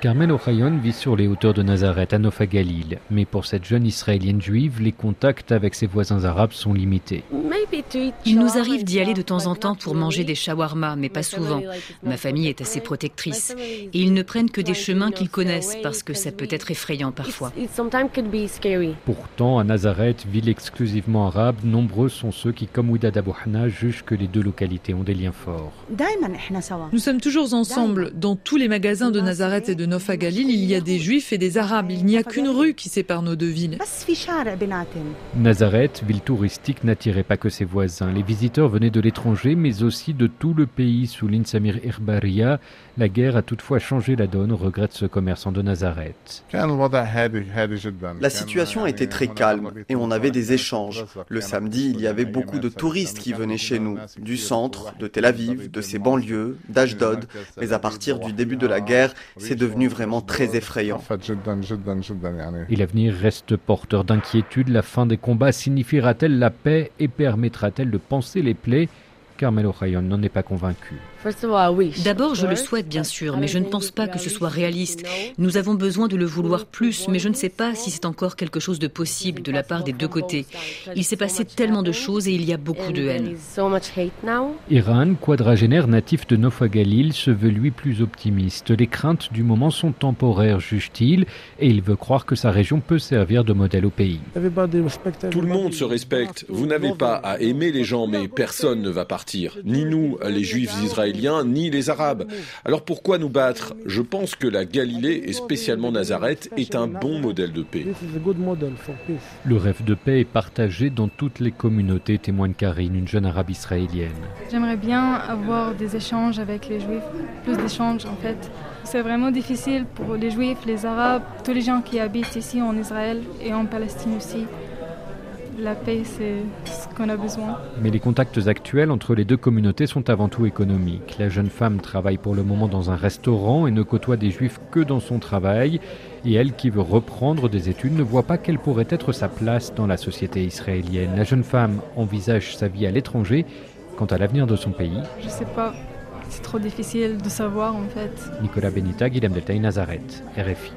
Carmel Ochayon vit sur les hauteurs de Nazareth, à Nofa Galil. Mais pour cette jeune israélienne juive, les contacts avec ses voisins arabes sont limités. Il nous arrive d'y aller de temps en temps pour manger des shawarma, mais pas souvent. Ma famille est assez protectrice. Et ils ne prennent que des chemins qu'ils connaissent parce que ça peut être effrayant parfois. Pourtant, à Nazareth, ville exclusivement arabe, nombreux sont ceux qui, comme Ouida Abouhana, jugent que les deux localités ont des liens forts. Nous sommes toujours ensemble. Dans tous les magasins de Nazareth et de Nofa Galil, il y a des juifs et des arabes. Il n'y a qu'une rue qui sépare nos deux villes. Nazareth, ville touristique, n'attirait pas que ses voisins. Les visiteurs venaient de l'étranger, mais aussi de tout le pays, souligne Samir Irbaria. La guerre a toutefois changé la donne, regrette ce commerçant de Nazareth. La situation était très calme et on avait des échanges. Le samedi, il y avait beaucoup de touristes qui venaient chez nous, du centre, de Tel Aviv, de ses banlieues, d'Ashdod. Mais à partir du début de la guerre, c'est devenu vraiment très effrayant. Et l'avenir reste porteur d'inquiétude. La fin des combats signifiera-t-elle la paix et permettra-t-elle de penser les plaies? Carmelo Rayon n'en est pas convaincu. D'abord, je le souhaite bien sûr, mais je ne pense pas que ce soit réaliste. Nous avons besoin de le vouloir plus, mais je ne sais pas si c'est encore quelque chose de possible de la part des deux côtés. Il s'est passé tellement de choses et il y a beaucoup de haine. Iran, quadragénaire natif de Nofa Galil, se veut lui plus optimiste. Les craintes du moment sont temporaires, juge-t-il, et il veut croire que sa région peut servir de modèle au pays. Tout le monde se respecte. Vous n'avez pas à aimer les gens, mais personne ne va partir. Ni nous, les juifs israéliens ni les Arabes. Alors pourquoi nous battre? Je pense que la Galilée, et spécialement Nazareth, est un bon modèle de paix. Le rêve de paix est partagé dans toutes les communautés, témoigne Karine, une jeune arabe israélienne. J'aimerais bien avoir des échanges avec les juifs, plus d'échanges en fait. C'est vraiment difficile pour les juifs, les arabes, tous les gens qui habitent ici en Israël et en Palestine aussi la paix, c'est ce qu'on a besoin. Mais les contacts actuels entre les deux communautés sont avant tout économiques. La jeune femme travaille pour le moment dans un restaurant et ne côtoie des juifs que dans son travail. Et elle, qui veut reprendre des études, ne voit pas quelle pourrait être sa place dans la société israélienne. La jeune femme envisage sa vie à l'étranger. Quant à l'avenir de son pays, je sais pas. C'est trop difficile de savoir en fait. Nicolas Benita, Guillaume Deltaï, Nazareth, RFI.